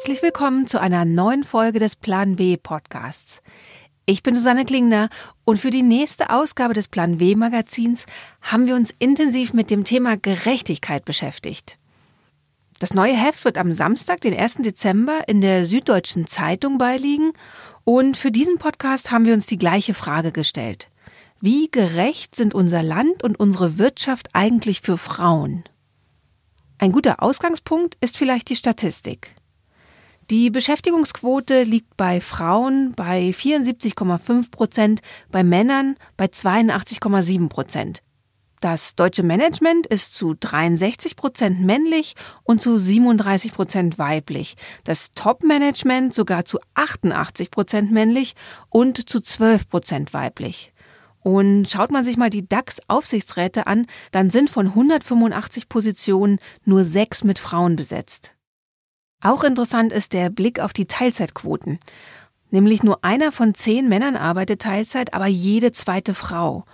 Herzlich willkommen zu einer neuen Folge des Plan W Podcasts. Ich bin Susanne Klingner und für die nächste Ausgabe des Plan W Magazins haben wir uns intensiv mit dem Thema Gerechtigkeit beschäftigt. Das neue Heft wird am Samstag, den 1. Dezember, in der Süddeutschen Zeitung beiliegen und für diesen Podcast haben wir uns die gleiche Frage gestellt. Wie gerecht sind unser Land und unsere Wirtschaft eigentlich für Frauen? Ein guter Ausgangspunkt ist vielleicht die Statistik. Die Beschäftigungsquote liegt bei Frauen bei 74,5 Prozent, bei Männern bei 82,7 Prozent. Das deutsche Management ist zu 63 Prozent männlich und zu 37 Prozent weiblich. Das Top-Management sogar zu 88 Prozent männlich und zu 12 Prozent weiblich. Und schaut man sich mal die DAX-Aufsichtsräte an, dann sind von 185 Positionen nur sechs mit Frauen besetzt. Auch interessant ist der Blick auf die Teilzeitquoten. Nämlich nur einer von zehn Männern arbeitet Teilzeit, aber jede zweite Frau.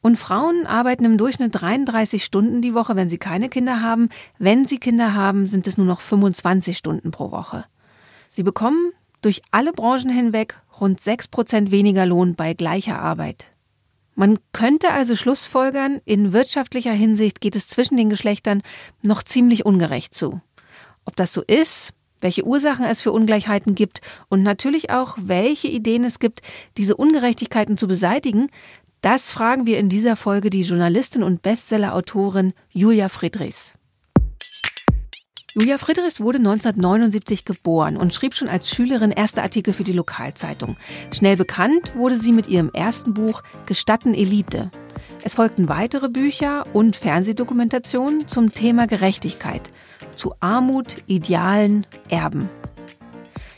Und Frauen arbeiten im Durchschnitt 33 Stunden die Woche, wenn sie keine Kinder haben. Wenn sie Kinder haben, sind es nur noch 25 Stunden pro Woche. Sie bekommen durch alle Branchen hinweg rund 6 Prozent weniger Lohn bei gleicher Arbeit. Man könnte also schlussfolgern, in wirtschaftlicher Hinsicht geht es zwischen den Geschlechtern noch ziemlich ungerecht zu. Ob das so ist, welche Ursachen es für Ungleichheiten gibt und natürlich auch, welche Ideen es gibt, diese Ungerechtigkeiten zu beseitigen, das fragen wir in dieser Folge die Journalistin und Bestsellerautorin Julia Friedrichs. Julia Friedrichs wurde 1979 geboren und schrieb schon als Schülerin erste Artikel für die Lokalzeitung. Schnell bekannt wurde sie mit ihrem ersten Buch Gestatten Elite. Es folgten weitere Bücher und Fernsehdokumentationen zum Thema Gerechtigkeit – zu Armut, Idealen, Erben.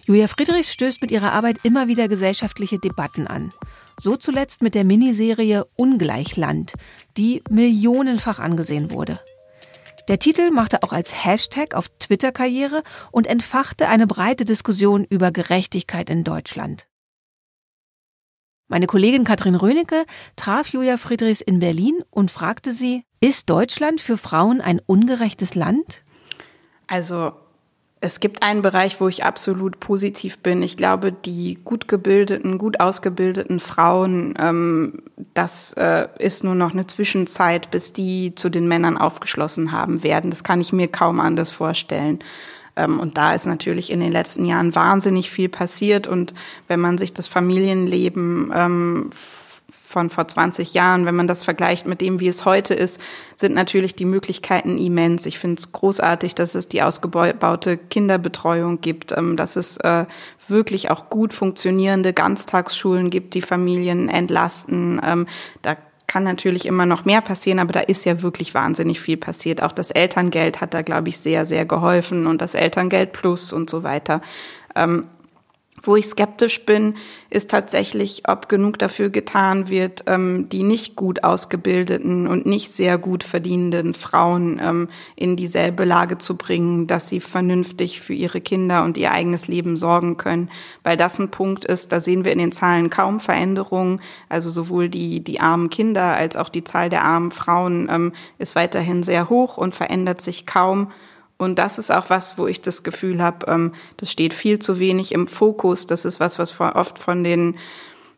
Julia Friedrichs stößt mit ihrer Arbeit immer wieder gesellschaftliche Debatten an. So zuletzt mit der Miniserie Ungleichland, die millionenfach angesehen wurde. Der Titel machte auch als Hashtag auf Twitter Karriere und entfachte eine breite Diskussion über Gerechtigkeit in Deutschland. Meine Kollegin Katrin Rönecke traf Julia Friedrichs in Berlin und fragte sie, ist Deutschland für Frauen ein ungerechtes Land? Also es gibt einen Bereich, wo ich absolut positiv bin. Ich glaube, die gut gebildeten, gut ausgebildeten Frauen, ähm, das äh, ist nur noch eine Zwischenzeit, bis die zu den Männern aufgeschlossen haben werden. Das kann ich mir kaum anders vorstellen. Ähm, und da ist natürlich in den letzten Jahren wahnsinnig viel passiert. Und wenn man sich das Familienleben ähm, von vor 20 Jahren, wenn man das vergleicht mit dem, wie es heute ist, sind natürlich die Möglichkeiten immens. Ich finde es großartig, dass es die ausgebaute Kinderbetreuung gibt, ähm, dass es äh, wirklich auch gut funktionierende Ganztagsschulen gibt, die Familien entlasten. Ähm, da kann natürlich immer noch mehr passieren, aber da ist ja wirklich wahnsinnig viel passiert. Auch das Elterngeld hat da, glaube ich, sehr, sehr geholfen und das Elterngeld Plus und so weiter. Ähm, wo ich skeptisch bin, ist tatsächlich, ob genug dafür getan wird, ähm, die nicht gut ausgebildeten und nicht sehr gut verdienenden Frauen ähm, in dieselbe Lage zu bringen, dass sie vernünftig für ihre Kinder und ihr eigenes Leben sorgen können. Weil das ein Punkt ist, da sehen wir in den Zahlen kaum Veränderungen. Also sowohl die, die armen Kinder als auch die Zahl der armen Frauen ähm, ist weiterhin sehr hoch und verändert sich kaum. Und das ist auch was, wo ich das Gefühl habe, ähm, das steht viel zu wenig im Fokus. Das ist was, was oft von den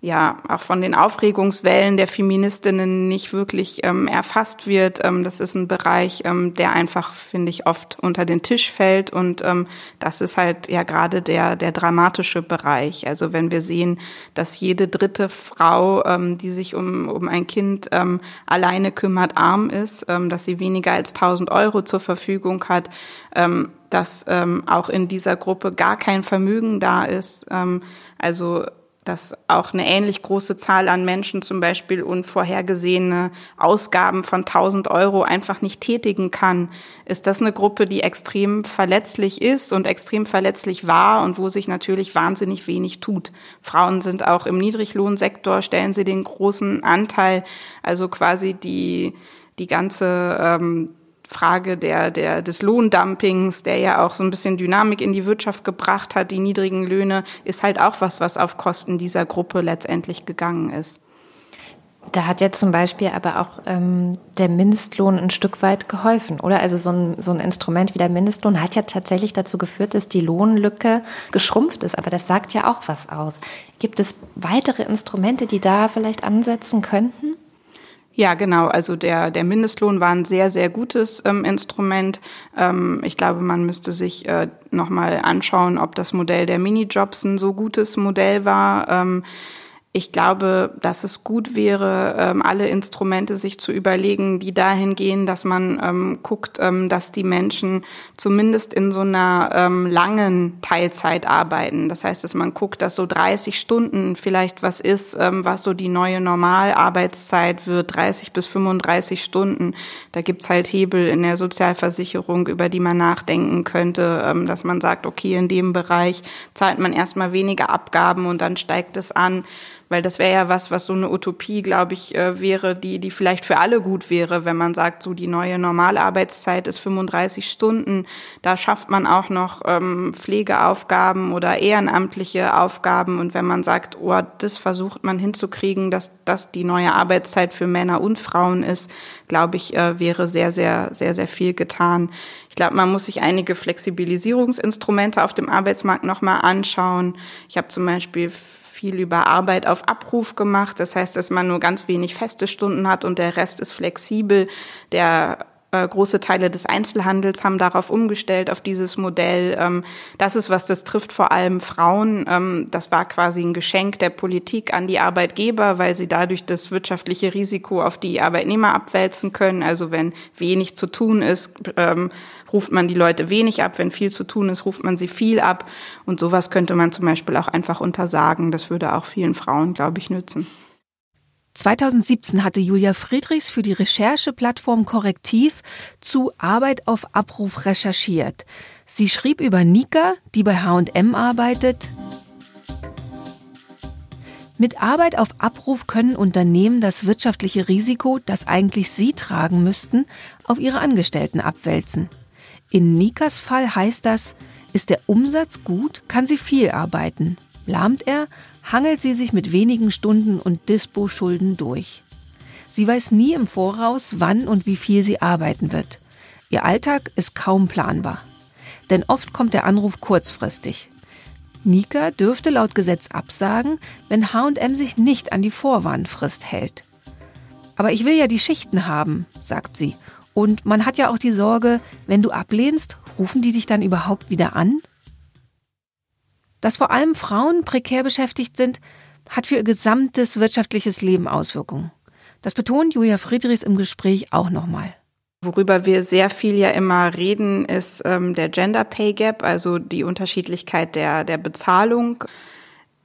ja auch von den Aufregungswellen der Feministinnen nicht wirklich ähm, erfasst wird. Ähm, das ist ein Bereich, ähm, der einfach, finde ich, oft unter den Tisch fällt. Und ähm, das ist halt ja gerade der, der dramatische Bereich. Also wenn wir sehen, dass jede dritte Frau, ähm, die sich um, um ein Kind ähm, alleine kümmert, arm ist, ähm, dass sie weniger als 1000 Euro zur Verfügung hat, ähm, dass ähm, auch in dieser Gruppe gar kein Vermögen da ist. Ähm, also dass auch eine ähnlich große Zahl an Menschen zum Beispiel unvorhergesehene Ausgaben von 1000 Euro einfach nicht tätigen kann. Ist das eine Gruppe, die extrem verletzlich ist und extrem verletzlich war und wo sich natürlich wahnsinnig wenig tut? Frauen sind auch im Niedriglohnsektor, stellen sie den großen Anteil, also quasi die, die ganze ähm, Frage der, der, des Lohndumpings, der ja auch so ein bisschen Dynamik in die Wirtschaft gebracht hat, die niedrigen Löhne, ist halt auch was, was auf Kosten dieser Gruppe letztendlich gegangen ist. Da hat jetzt zum Beispiel aber auch ähm, der Mindestlohn ein Stück weit geholfen, oder? Also so ein, so ein Instrument wie der Mindestlohn hat ja tatsächlich dazu geführt, dass die Lohnlücke geschrumpft ist. Aber das sagt ja auch was aus. Gibt es weitere Instrumente, die da vielleicht ansetzen könnten? Ja, genau. Also der, der Mindestlohn war ein sehr, sehr gutes ähm, Instrument. Ähm, ich glaube, man müsste sich äh, nochmal anschauen, ob das Modell der Minijobs ein so gutes Modell war. Ähm, ich glaube, dass es gut wäre, ähm, alle Instrumente sich zu überlegen, die dahin gehen, dass man ähm, guckt, ähm, dass die Menschen zumindest in so einer ähm, langen Teilzeit arbeiten. Das heißt, dass man guckt, dass so 30 Stunden vielleicht was ist, ähm, was so die neue Normalarbeitszeit wird, 30 bis 35 Stunden. Da gibt's halt Hebel in der Sozialversicherung, über die man nachdenken könnte, ähm, dass man sagt, okay, in dem Bereich zahlt man erstmal weniger Abgaben und dann steigt es an weil das wäre ja was, was so eine Utopie, glaube ich, äh, wäre, die, die vielleicht für alle gut wäre, wenn man sagt, so die neue Normalarbeitszeit ist 35 Stunden. Da schafft man auch noch ähm, Pflegeaufgaben oder ehrenamtliche Aufgaben. Und wenn man sagt, oh, das versucht man hinzukriegen, dass das die neue Arbeitszeit für Männer und Frauen ist, glaube ich, äh, wäre sehr, sehr, sehr, sehr viel getan. Ich glaube, man muss sich einige Flexibilisierungsinstrumente auf dem Arbeitsmarkt nochmal anschauen. Ich habe zum Beispiel viel über Arbeit auf Abruf gemacht. Das heißt, dass man nur ganz wenig feste Stunden hat und der Rest ist flexibel. Der äh, große Teile des Einzelhandels haben darauf umgestellt, auf dieses Modell. Ähm, das ist was, das trifft vor allem Frauen. Ähm, das war quasi ein Geschenk der Politik an die Arbeitgeber, weil sie dadurch das wirtschaftliche Risiko auf die Arbeitnehmer abwälzen können. Also wenn wenig zu tun ist, ähm, ruft man die Leute wenig ab. Wenn viel zu tun ist, ruft man sie viel ab. Und sowas könnte man zum Beispiel auch einfach untersagen. Das würde auch vielen Frauen, glaube ich, nützen. 2017 hatte Julia Friedrichs für die Rechercheplattform Korrektiv zu Arbeit auf Abruf recherchiert. Sie schrieb über Nika, die bei H&M arbeitet. Mit Arbeit auf Abruf können Unternehmen das wirtschaftliche Risiko, das eigentlich sie tragen müssten, auf ihre Angestellten abwälzen. In Nikas Fall heißt das, ist der Umsatz gut, kann sie viel arbeiten. Lahmt er, hangelt sie sich mit wenigen Stunden und Dispo-Schulden durch. Sie weiß nie im Voraus, wann und wie viel sie arbeiten wird. Ihr Alltag ist kaum planbar. Denn oft kommt der Anruf kurzfristig. Nika dürfte laut Gesetz absagen, wenn HM sich nicht an die Vorwarnfrist hält. Aber ich will ja die Schichten haben, sagt sie und man hat ja auch die Sorge, wenn du ablehnst, rufen die dich dann überhaupt wieder an? Dass vor allem Frauen prekär beschäftigt sind, hat für ihr gesamtes wirtschaftliches Leben Auswirkungen. Das betont Julia Friedrichs im Gespräch auch nochmal. Worüber wir sehr viel ja immer reden, ist ähm, der Gender Pay Gap, also die Unterschiedlichkeit der, der Bezahlung.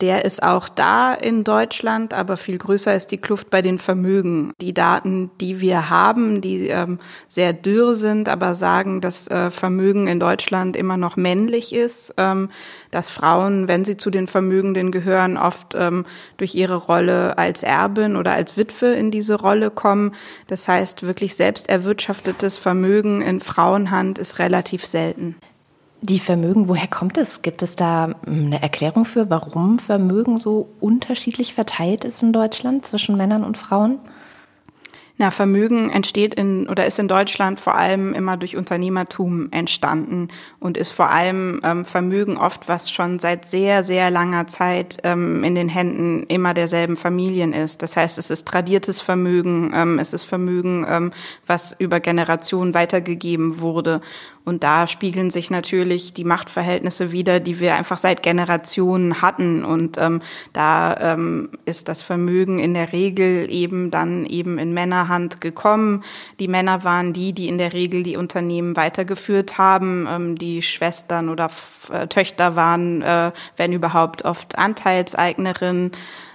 Der ist auch da in Deutschland, aber viel größer ist die Kluft bei den Vermögen. Die Daten, die wir haben, die ähm, sehr dürr sind, aber sagen, dass äh, Vermögen in Deutschland immer noch männlich ist, ähm, dass Frauen, wenn sie zu den Vermögenden gehören, oft ähm, durch ihre Rolle als Erbin oder als Witwe in diese Rolle kommen. Das heißt, wirklich selbst erwirtschaftetes Vermögen in Frauenhand ist relativ selten. Die Vermögen, woher kommt es? Gibt es da hm, eine Erklärung für, warum Vermögen so unterschiedlich verteilt ist in Deutschland zwischen Männern und Frauen? Na, Vermögen entsteht in oder ist in Deutschland vor allem immer durch Unternehmertum entstanden und ist vor allem ähm, Vermögen oft, was schon seit sehr, sehr langer Zeit ähm, in den Händen immer derselben Familien ist. Das heißt, es ist tradiertes Vermögen, ähm, es ist Vermögen, ähm, was über Generationen weitergegeben wurde. Und da spiegeln sich natürlich die Machtverhältnisse wieder, die wir einfach seit Generationen hatten. Und ähm, da ähm, ist das Vermögen in der Regel eben dann eben in Männerhand gekommen. Die Männer waren die, die in der Regel die Unternehmen weitergeführt haben. Ähm, die Schwestern oder äh, Töchter waren, äh, wenn überhaupt, oft Anteilseignerinnen.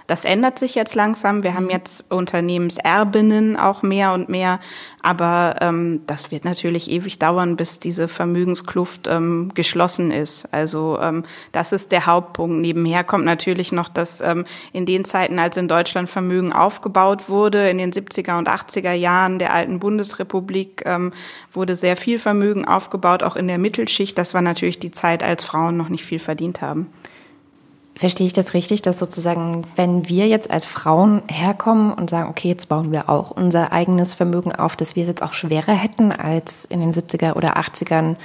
Das ändert sich jetzt langsam. Wir haben mhm. jetzt Unternehmenserbinnen auch mehr und mehr. Aber ähm, das wird natürlich ewig dauern, bis diese Vermögenskluft ähm, geschlossen ist. Also ähm, das ist der Hauptpunkt. Nebenher kommt natürlich noch, dass ähm, in den Zeiten, als in Deutschland Vermögen aufgebaut wurde, in den 70er und 80er Jahren der alten Bundesrepublik, ähm, wurde sehr viel Vermögen aufgebaut, auch in der Mittelschicht. Das war natürlich die Zeit, als Frauen noch nicht viel verdient haben. Verstehe ich das richtig, dass sozusagen, wenn wir jetzt als Frauen herkommen und sagen, okay, jetzt bauen wir auch unser eigenes Vermögen auf, dass wir es jetzt auch schwerer hätten als in den 70er oder 80ern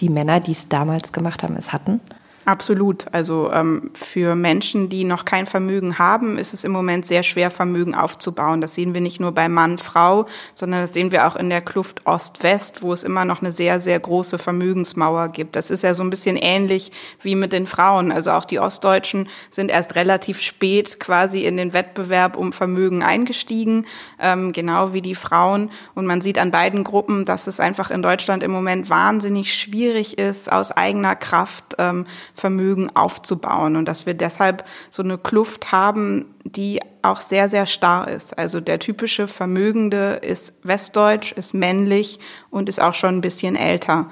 die Männer, die es damals gemacht haben, es hatten? Absolut. Also ähm, für Menschen, die noch kein Vermögen haben, ist es im Moment sehr schwer, Vermögen aufzubauen. Das sehen wir nicht nur bei Mann, Frau, sondern das sehen wir auch in der Kluft Ost-West, wo es immer noch eine sehr, sehr große Vermögensmauer gibt. Das ist ja so ein bisschen ähnlich wie mit den Frauen. Also auch die Ostdeutschen sind erst relativ spät quasi in den Wettbewerb um Vermögen eingestiegen, ähm, genau wie die Frauen. Und man sieht an beiden Gruppen, dass es einfach in Deutschland im Moment wahnsinnig schwierig ist, aus eigener Kraft ähm, Vermögen aufzubauen und dass wir deshalb so eine Kluft haben, die auch sehr, sehr starr ist. Also der typische Vermögende ist westdeutsch, ist männlich und ist auch schon ein bisschen älter.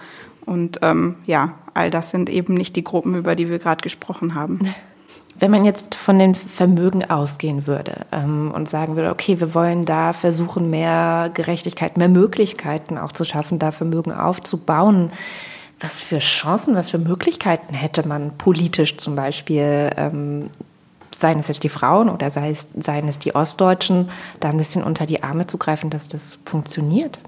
Und ähm, ja, all das sind eben nicht die Gruppen, über die wir gerade gesprochen haben. Wenn man jetzt von den Vermögen ausgehen würde ähm, und sagen würde, okay, wir wollen da versuchen, mehr Gerechtigkeit, mehr Möglichkeiten auch zu schaffen, da Vermögen aufzubauen, was für Chancen, was für Möglichkeiten hätte man politisch zum Beispiel, ähm, seien es jetzt die Frauen oder sei es, seien es die Ostdeutschen, da ein bisschen unter die Arme zu greifen, dass das funktioniert?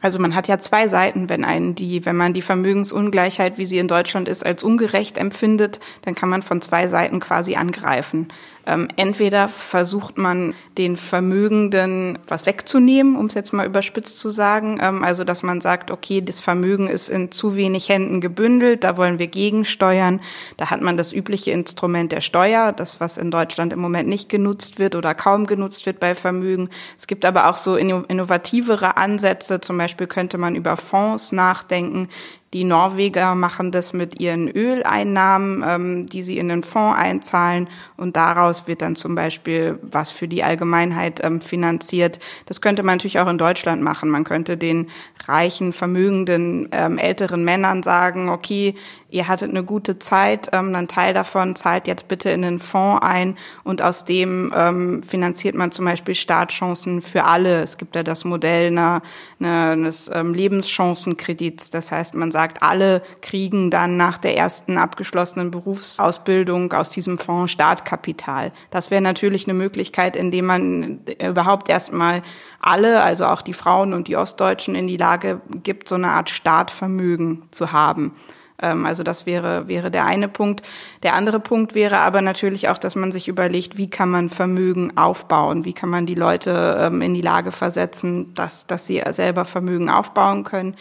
Also man hat ja zwei Seiten, wenn einen die, wenn man die Vermögensungleichheit, wie sie in Deutschland ist, als ungerecht empfindet, dann kann man von zwei Seiten quasi angreifen. Ähm, entweder versucht man den Vermögenden was wegzunehmen, um es jetzt mal überspitzt zu sagen. Ähm, also dass man sagt, okay, das Vermögen ist in zu wenig Händen gebündelt, da wollen wir gegensteuern. Da hat man das übliche Instrument der Steuer, das was in Deutschland im Moment nicht genutzt wird oder kaum genutzt wird bei Vermögen. Es gibt aber auch so innovativere Ansätze. Zum Beispiel könnte man über Fonds nachdenken, die Norweger machen das mit ihren Öleinnahmen, ähm, die sie in den Fonds einzahlen und daraus wird dann zum Beispiel was für die Allgemeinheit ähm, finanziert. Das könnte man natürlich auch in Deutschland machen. Man könnte den reichen, vermögenden ähm, älteren Männern sagen, okay, ihr hattet eine gute Zeit, ähm, ein Teil davon zahlt jetzt bitte in den Fonds ein und aus dem ähm, finanziert man zum Beispiel Startchancen für alle. Es gibt ja das Modell einer, einer, eines ähm, Lebenschancenkredits. Das heißt, man sagt, alle kriegen dann nach der ersten abgeschlossenen Berufsausbildung aus diesem Fonds Startkapital. Das wäre natürlich eine Möglichkeit, indem man überhaupt erstmal alle, also auch die Frauen und die Ostdeutschen in die Lage gibt, so eine Art Startvermögen zu haben. Ähm, also das wäre, wäre der eine Punkt. Der andere Punkt wäre aber natürlich auch, dass man sich überlegt, wie kann man Vermögen aufbauen? Wie kann man die Leute ähm, in die Lage versetzen, dass, dass sie selber Vermögen aufbauen können?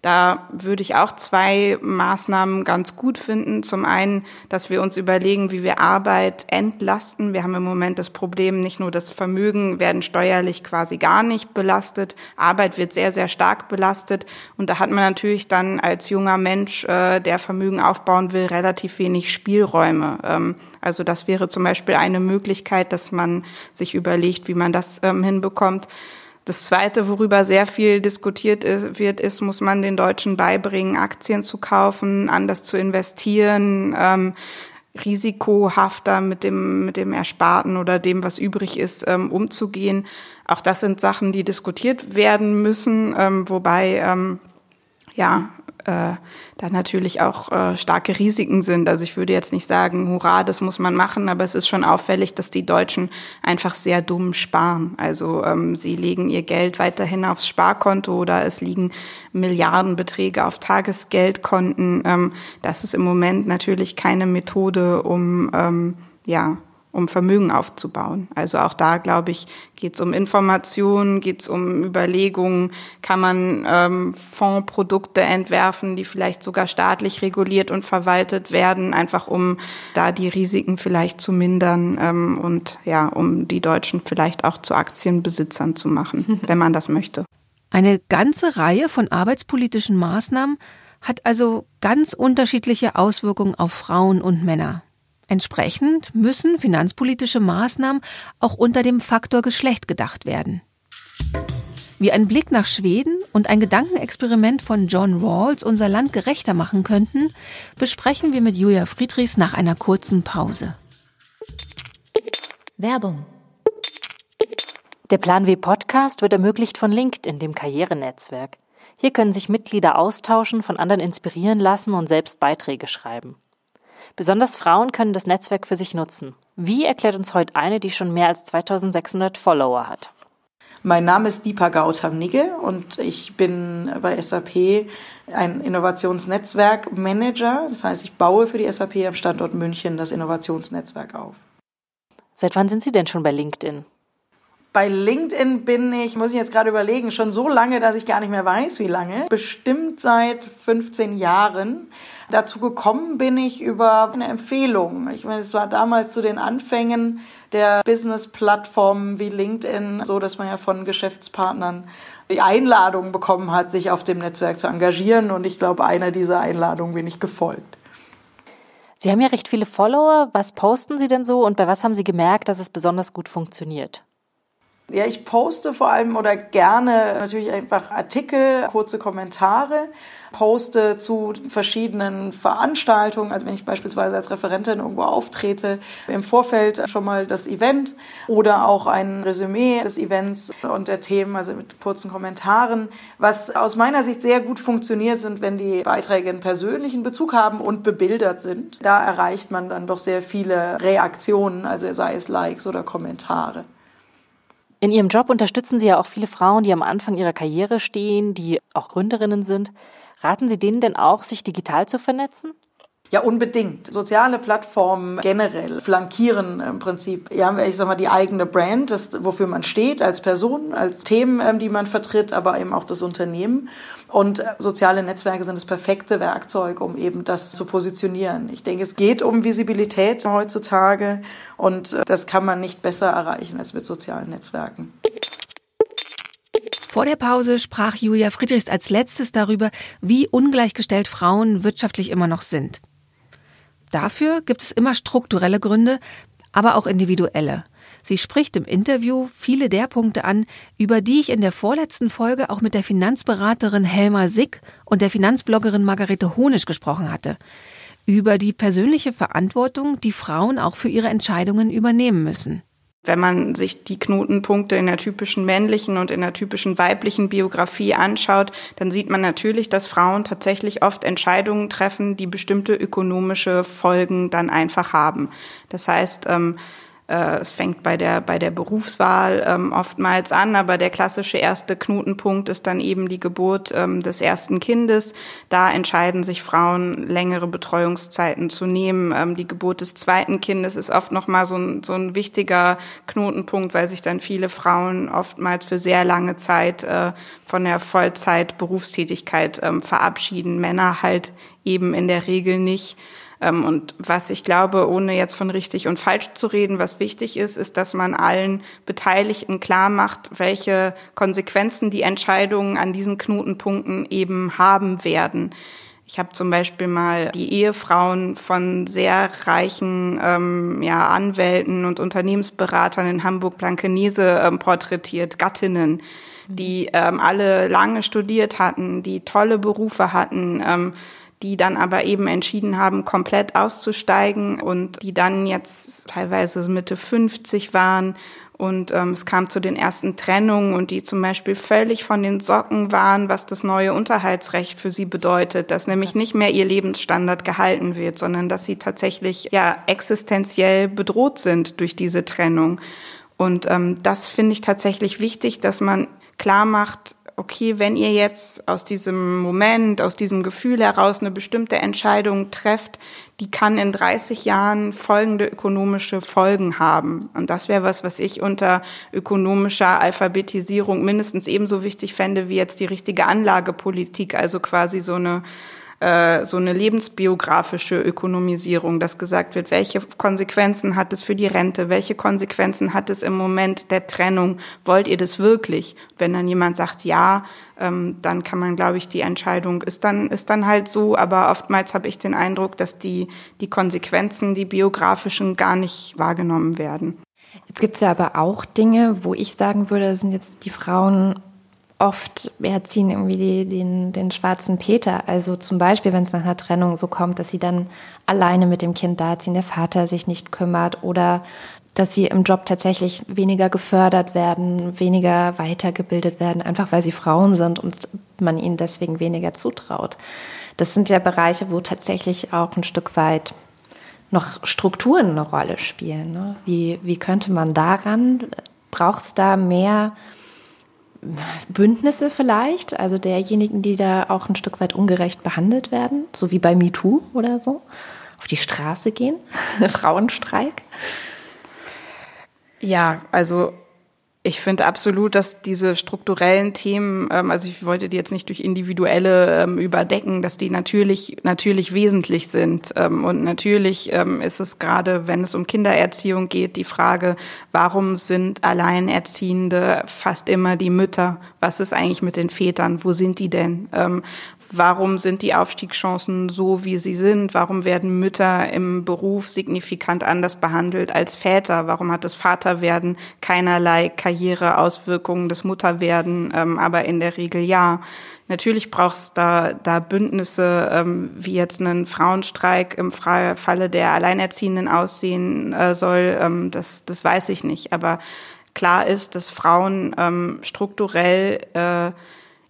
Da würde ich auch zwei Maßnahmen ganz gut finden. Zum einen, dass wir uns überlegen, wie wir Arbeit entlasten. Wir haben im Moment das Problem, nicht nur das Vermögen werden steuerlich quasi gar nicht belastet. Arbeit wird sehr, sehr stark belastet. Und da hat man natürlich dann als junger Mensch, äh, der Vermögen aufbauen will, relativ wenig Spielräume. Ähm, also das wäre zum Beispiel eine Möglichkeit, dass man sich überlegt, wie man das ähm, hinbekommt. Das Zweite, worüber sehr viel diskutiert wird, ist, muss man den Deutschen beibringen, Aktien zu kaufen, anders zu investieren, ähm, risikohafter mit dem, mit dem Ersparten oder dem, was übrig ist, ähm, umzugehen. Auch das sind Sachen, die diskutiert werden müssen, ähm, wobei ähm, ja äh, da natürlich auch äh, starke Risiken sind. Also ich würde jetzt nicht sagen, hurra, das muss man machen, aber es ist schon auffällig, dass die Deutschen einfach sehr dumm sparen. Also ähm, sie legen ihr Geld weiterhin aufs Sparkonto oder es liegen Milliardenbeträge auf Tagesgeldkonten. Ähm, das ist im Moment natürlich keine Methode, um ähm, ja um Vermögen aufzubauen. Also auch da, glaube ich, geht es um Informationen, geht es um Überlegungen, kann man ähm, Fondsprodukte entwerfen, die vielleicht sogar staatlich reguliert und verwaltet werden, einfach um da die Risiken vielleicht zu mindern ähm, und ja, um die Deutschen vielleicht auch zu Aktienbesitzern zu machen, wenn man das möchte. Eine ganze Reihe von arbeitspolitischen Maßnahmen hat also ganz unterschiedliche Auswirkungen auf Frauen und Männer. Entsprechend müssen finanzpolitische Maßnahmen auch unter dem Faktor Geschlecht gedacht werden. Wie ein Blick nach Schweden und ein Gedankenexperiment von John Rawls unser Land gerechter machen könnten, besprechen wir mit Julia Friedrichs nach einer kurzen Pause. Werbung. Der Plan W Podcast wird ermöglicht von LinkedIn, dem Karrierenetzwerk. Hier können sich Mitglieder austauschen, von anderen inspirieren lassen und selbst Beiträge schreiben. Besonders Frauen können das Netzwerk für sich nutzen. Wie erklärt uns heute eine, die schon mehr als 2600 Follower hat? Mein Name ist Deepa Gautam Nigge und ich bin bei SAP ein Innovationsnetzwerk-Manager. Das heißt, ich baue für die SAP am Standort München das Innovationsnetzwerk auf. Seit wann sind Sie denn schon bei LinkedIn? Bei LinkedIn bin ich, muss ich jetzt gerade überlegen, schon so lange, dass ich gar nicht mehr weiß, wie lange. Bestimmt seit 15 Jahren. Dazu gekommen bin ich über eine Empfehlung. Ich meine, es war damals zu den Anfängen der Business-Plattformen wie LinkedIn so, dass man ja von Geschäftspartnern die Einladung bekommen hat, sich auf dem Netzwerk zu engagieren. Und ich glaube, einer dieser Einladungen bin ich gefolgt. Sie haben ja recht viele Follower. Was posten Sie denn so und bei was haben Sie gemerkt, dass es besonders gut funktioniert? Ja, ich poste vor allem oder gerne natürlich einfach Artikel, kurze Kommentare, poste zu verschiedenen Veranstaltungen. Also wenn ich beispielsweise als Referentin irgendwo auftrete, im Vorfeld schon mal das Event oder auch ein Resümee des Events und der Themen, also mit kurzen Kommentaren. Was aus meiner Sicht sehr gut funktioniert, sind, wenn die Beiträge einen persönlichen Bezug haben und bebildert sind. Da erreicht man dann doch sehr viele Reaktionen, also sei es Likes oder Kommentare. In Ihrem Job unterstützen Sie ja auch viele Frauen, die am Anfang ihrer Karriere stehen, die auch Gründerinnen sind. Raten Sie denen denn auch, sich digital zu vernetzen? Ja, unbedingt. Soziale Plattformen generell flankieren im Prinzip, ja, ich sag mal, die eigene Brand, das, wofür man steht als Person, als Themen, ähm, die man vertritt, aber eben auch das Unternehmen. Und äh, soziale Netzwerke sind das perfekte Werkzeug, um eben das zu positionieren. Ich denke, es geht um Visibilität heutzutage und äh, das kann man nicht besser erreichen als mit sozialen Netzwerken. Vor der Pause sprach Julia Friedrichs als letztes darüber, wie ungleichgestellt Frauen wirtschaftlich immer noch sind. Dafür gibt es immer strukturelle Gründe, aber auch individuelle. Sie spricht im Interview viele der Punkte an, über die ich in der vorletzten Folge auch mit der Finanzberaterin Helma Sick und der Finanzbloggerin Margarete Honisch gesprochen hatte. Über die persönliche Verantwortung, die Frauen auch für ihre Entscheidungen übernehmen müssen. Wenn man sich die Knotenpunkte in der typischen männlichen und in der typischen weiblichen Biografie anschaut, dann sieht man natürlich, dass Frauen tatsächlich oft Entscheidungen treffen, die bestimmte ökonomische Folgen dann einfach haben. Das heißt, ähm, äh, es fängt bei der, bei der Berufswahl ähm, oftmals an, aber der klassische erste Knotenpunkt ist dann eben die Geburt ähm, des ersten Kindes. Da entscheiden sich Frauen, längere Betreuungszeiten zu nehmen. Ähm, die Geburt des zweiten Kindes ist oft nochmal so ein, so ein wichtiger Knotenpunkt, weil sich dann viele Frauen oftmals für sehr lange Zeit äh, von der Vollzeit-Berufstätigkeit ähm, verabschieden. Männer halt eben in der Regel nicht. Ähm, und was ich glaube, ohne jetzt von richtig und falsch zu reden, was wichtig ist, ist, dass man allen Beteiligten klar macht, welche Konsequenzen die Entscheidungen an diesen Knotenpunkten eben haben werden. Ich habe zum Beispiel mal die Ehefrauen von sehr reichen ähm, ja, Anwälten und Unternehmensberatern in Hamburg-Blankenese ähm, porträtiert, Gattinnen, die ähm, alle lange studiert hatten, die tolle Berufe hatten, ähm, die dann aber eben entschieden haben, komplett auszusteigen und die dann jetzt teilweise Mitte 50 waren und ähm, es kam zu den ersten Trennungen und die zum Beispiel völlig von den Socken waren, was das neue Unterhaltsrecht für sie bedeutet, dass nämlich nicht mehr ihr Lebensstandard gehalten wird, sondern dass sie tatsächlich ja existenziell bedroht sind durch diese Trennung. Und ähm, das finde ich tatsächlich wichtig, dass man klar macht, okay, wenn ihr jetzt aus diesem Moment, aus diesem Gefühl heraus eine bestimmte Entscheidung trefft, die kann in 30 Jahren folgende ökonomische Folgen haben. Und das wäre was, was ich unter ökonomischer Alphabetisierung mindestens ebenso wichtig fände wie jetzt die richtige Anlagepolitik, also quasi so eine äh, so eine lebensbiografische Ökonomisierung, dass gesagt wird, welche Konsequenzen hat es für die Rente, welche Konsequenzen hat es im Moment der Trennung, wollt ihr das wirklich? Wenn dann jemand sagt ja, ähm, dann kann man, glaube ich, die Entscheidung ist dann ist dann halt so, aber oftmals habe ich den Eindruck, dass die die Konsequenzen, die biografischen, gar nicht wahrgenommen werden. Jetzt gibt es ja aber auch Dinge, wo ich sagen würde, sind jetzt die Frauen oft erziehen irgendwie die, den, den schwarzen Peter. Also zum Beispiel, wenn es nach einer Trennung so kommt, dass sie dann alleine mit dem Kind daziehen, der Vater sich nicht kümmert oder dass sie im Job tatsächlich weniger gefördert werden, weniger weitergebildet werden, einfach weil sie Frauen sind und man ihnen deswegen weniger zutraut. Das sind ja Bereiche, wo tatsächlich auch ein Stück weit noch Strukturen eine Rolle spielen. Ne? Wie, wie könnte man daran, braucht es da mehr Bündnisse vielleicht, also derjenigen, die da auch ein Stück weit ungerecht behandelt werden, so wie bei MeToo oder so, auf die Straße gehen, Frauenstreik? Ja, also ich finde absolut, dass diese strukturellen Themen, ähm, also ich wollte die jetzt nicht durch individuelle ähm, überdecken, dass die natürlich natürlich wesentlich sind ähm, und natürlich ähm, ist es gerade, wenn es um Kindererziehung geht, die Frage, warum sind Alleinerziehende fast immer die Mütter? Was ist eigentlich mit den Vätern? Wo sind die denn? Warum sind die Aufstiegschancen so, wie sie sind? Warum werden Mütter im Beruf signifikant anders behandelt als Väter? Warum hat das Vaterwerden keinerlei Karriereauswirkungen des Mutterwerden, ähm, aber in der Regel ja? Natürlich braucht es da, da Bündnisse, ähm, wie jetzt ein Frauenstreik im Falle der Alleinerziehenden aussehen äh, soll. Ähm, das, das weiß ich nicht. Aber klar ist, dass Frauen ähm, strukturell äh,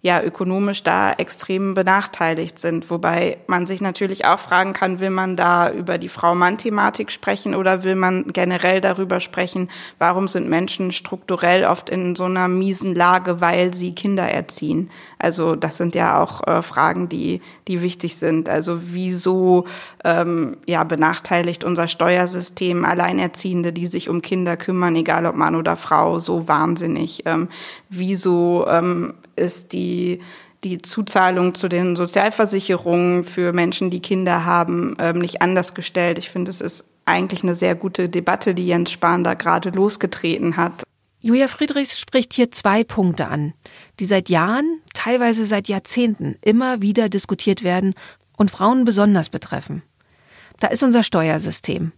ja ökonomisch da extrem benachteiligt sind. Wobei man sich natürlich auch fragen kann, will man da über die Frau-Mann-Thematik sprechen oder will man generell darüber sprechen, warum sind Menschen strukturell oft in so einer miesen Lage, weil sie Kinder erziehen? Also das sind ja auch äh, Fragen, die, die wichtig sind. Also wieso ähm, ja, benachteiligt unser Steuersystem Alleinerziehende, die sich um Kinder kümmern, egal ob Mann oder Frau, so wahnsinnig? Ähm, wieso ähm, ist die die Zuzahlung zu den Sozialversicherungen für Menschen, die Kinder haben, ähm, nicht anders gestellt. Ich finde, es ist eigentlich eine sehr gute Debatte, die Jens Spahn da gerade losgetreten hat. Julia Friedrichs spricht hier zwei Punkte an, die seit Jahren, teilweise seit Jahrzehnten immer wieder diskutiert werden und Frauen besonders betreffen. Da ist unser Steuersystem.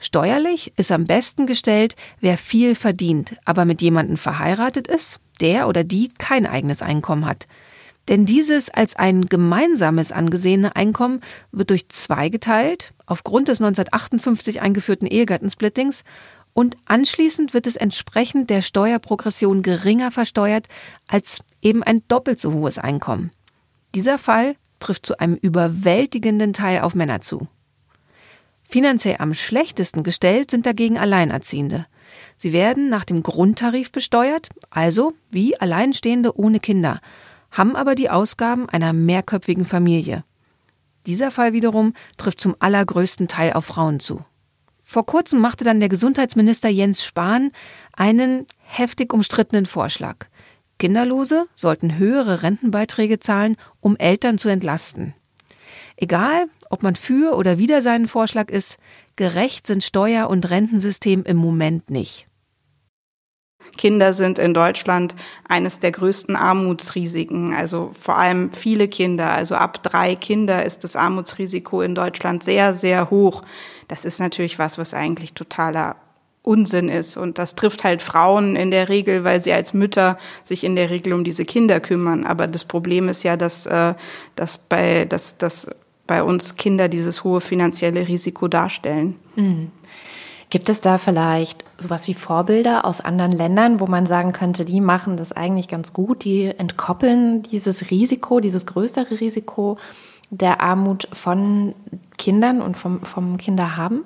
Steuerlich ist am besten gestellt, wer viel verdient, aber mit jemandem verheiratet ist der oder die kein eigenes Einkommen hat. Denn dieses als ein gemeinsames angesehene Einkommen wird durch zwei geteilt, aufgrund des 1958 eingeführten Ehegattensplittings, und anschließend wird es entsprechend der Steuerprogression geringer versteuert als eben ein doppelt so hohes Einkommen. Dieser Fall trifft zu einem überwältigenden Teil auf Männer zu. Finanziell am schlechtesten gestellt sind dagegen Alleinerziehende. Sie werden nach dem Grundtarif besteuert, also wie Alleinstehende ohne Kinder, haben aber die Ausgaben einer mehrköpfigen Familie. Dieser Fall wiederum trifft zum allergrößten Teil auf Frauen zu. Vor kurzem machte dann der Gesundheitsminister Jens Spahn einen heftig umstrittenen Vorschlag. Kinderlose sollten höhere Rentenbeiträge zahlen, um Eltern zu entlasten. Egal, ob man für oder wider seinen Vorschlag ist, gerecht sind Steuer- und Rentensystem im Moment nicht. Kinder sind in Deutschland eines der größten Armutsrisiken. Also vor allem viele Kinder, also ab drei Kinder ist das Armutsrisiko in Deutschland sehr, sehr hoch. Das ist natürlich was, was eigentlich totaler Unsinn ist. Und das trifft halt Frauen in der Regel, weil sie als Mütter sich in der Regel um diese Kinder kümmern. Aber das Problem ist ja, dass, äh, dass, bei, dass, dass bei uns Kinder dieses hohe finanzielle Risiko darstellen. Mhm. Gibt es da vielleicht sowas wie Vorbilder aus anderen Ländern, wo man sagen könnte, die machen das eigentlich ganz gut, die entkoppeln dieses Risiko, dieses größere Risiko der Armut von Kindern und vom, vom Kinderhaben?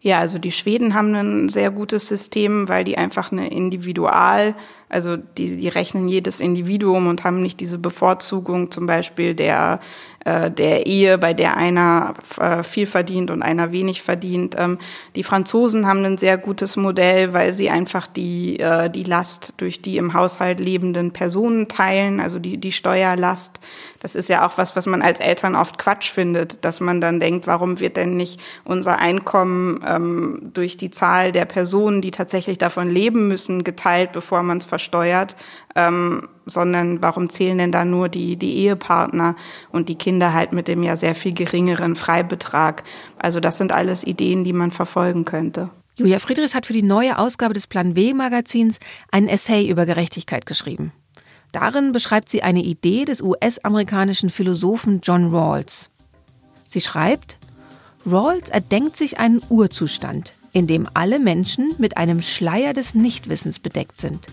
Ja, also die Schweden haben ein sehr gutes System, weil die einfach eine Individual, also die, die rechnen jedes Individuum und haben nicht diese Bevorzugung zum Beispiel der äh, der Ehe, bei der einer äh, viel verdient und einer wenig verdient. Ähm, die Franzosen haben ein sehr gutes Modell, weil sie einfach die, äh, die Last durch die im Haushalt lebenden Personen teilen, also die, die Steuerlast. Das ist ja auch was, was man als Eltern oft Quatsch findet, dass man dann denkt, warum wird denn nicht unser Einkommen ähm, durch die Zahl der Personen, die tatsächlich davon leben müssen, geteilt, bevor man es versteuert, ähm, sondern warum zählen denn da nur die, die Ehepartner und die Kinder halt mit dem ja sehr viel geringeren Freibetrag? Also das sind alles Ideen, die man verfolgen könnte. Julia Friedrichs hat für die neue Ausgabe des Plan W Magazins einen Essay über Gerechtigkeit geschrieben. Darin beschreibt sie eine Idee des US-amerikanischen Philosophen John Rawls. Sie schreibt, Rawls erdenkt sich einen Urzustand, in dem alle Menschen mit einem Schleier des Nichtwissens bedeckt sind.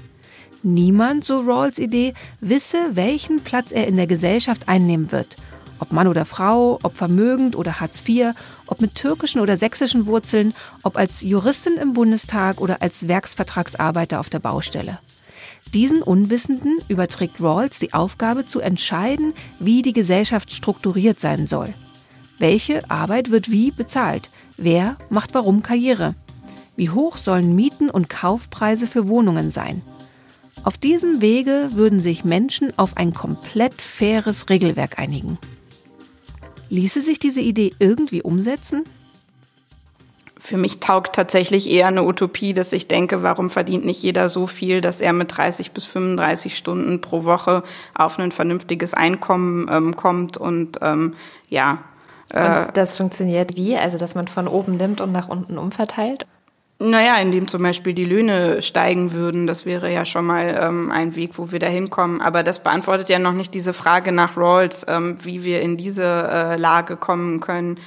Niemand, so Rawls Idee, wisse, welchen Platz er in der Gesellschaft einnehmen wird, Ob Mann oder Frau, ob vermögend oder Hartz IV, ob mit türkischen oder sächsischen Wurzeln, ob als Juristin im Bundestag oder als Werksvertragsarbeiter auf der Baustelle. Diesen Unwissenden überträgt Rawls die Aufgabe zu entscheiden, wie die Gesellschaft strukturiert sein soll. Welche Arbeit wird wie bezahlt? Wer macht warum Karriere? Wie hoch sollen Mieten und Kaufpreise für Wohnungen sein? Auf diesem Wege würden sich Menschen auf ein komplett faires Regelwerk einigen. Ließe sich diese Idee irgendwie umsetzen? Für mich taugt tatsächlich eher eine Utopie, dass ich denke, warum verdient nicht jeder so viel, dass er mit 30 bis 35 Stunden pro Woche auf ein vernünftiges Einkommen ähm, kommt und ähm, ja. Äh, und das funktioniert wie? Also, dass man von oben nimmt und nach unten umverteilt? Naja, indem zum Beispiel die Löhne steigen würden, das wäre ja schon mal ähm, ein Weg, wo wir da hinkommen. Aber das beantwortet ja noch nicht diese Frage nach Rawls, ähm, wie wir in diese äh, Lage kommen können.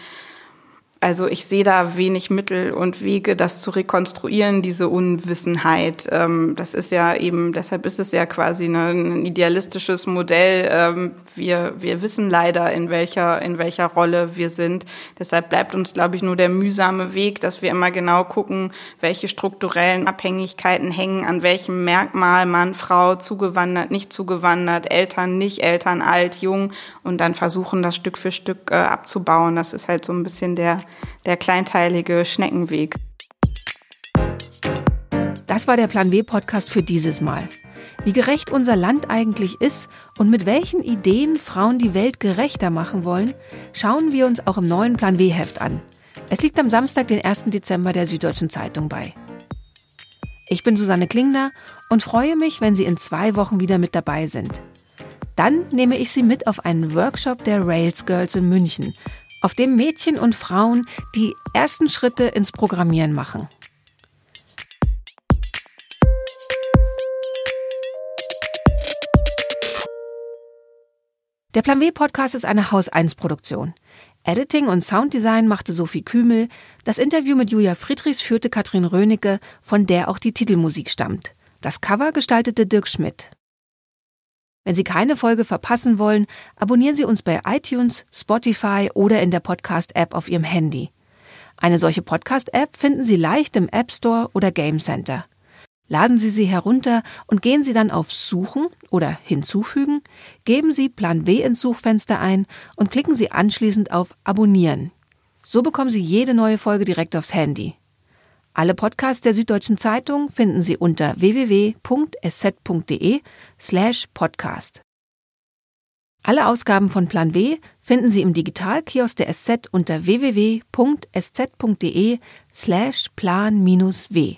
Also ich sehe da wenig Mittel und Wege, das zu rekonstruieren, diese Unwissenheit. Ähm, das ist ja eben, deshalb ist es ja quasi ein idealistisches Modell. Ähm, wir, wir wissen leider, in welcher, in welcher Rolle wir sind. Deshalb bleibt uns, glaube ich, nur der mühsame Weg, dass wir immer genau gucken, welche strukturellen Abhängigkeiten hängen an welchem Merkmal Mann, Frau, zugewandert, nicht zugewandert, Eltern, nicht Eltern, alt, jung und dann versuchen, das Stück für Stück äh, abzubauen. Das ist halt so ein bisschen der der kleinteilige Schneckenweg. Das war der Plan W Podcast für dieses Mal. Wie gerecht unser Land eigentlich ist und mit welchen Ideen Frauen die Welt gerechter machen wollen, schauen wir uns auch im neuen Plan W Heft an. Es liegt am Samstag, den 1. Dezember der Süddeutschen Zeitung bei. Ich bin Susanne Klingner und freue mich, wenn Sie in zwei Wochen wieder mit dabei sind. Dann nehme ich Sie mit auf einen Workshop der Rails Girls in München auf dem Mädchen und Frauen die ersten Schritte ins Programmieren machen. Der Plan W Podcast ist eine Haus 1 Produktion. Editing und Sounddesign machte Sophie Kümel. Das Interview mit Julia Friedrichs führte Katrin Rönecke, von der auch die Titelmusik stammt. Das Cover gestaltete Dirk Schmidt. Wenn Sie keine Folge verpassen wollen, abonnieren Sie uns bei iTunes, Spotify oder in der Podcast-App auf Ihrem Handy. Eine solche Podcast-App finden Sie leicht im App Store oder Game Center. Laden Sie sie herunter und gehen Sie dann auf Suchen oder Hinzufügen, geben Sie Plan W ins Suchfenster ein und klicken Sie anschließend auf Abonnieren. So bekommen Sie jede neue Folge direkt aufs Handy. Alle Podcasts der Süddeutschen Zeitung finden Sie unter www.sz.de slash podcast. Alle Ausgaben von Plan W finden Sie im Digitalkiosk der SZ unter www.sz.de slash plan-w.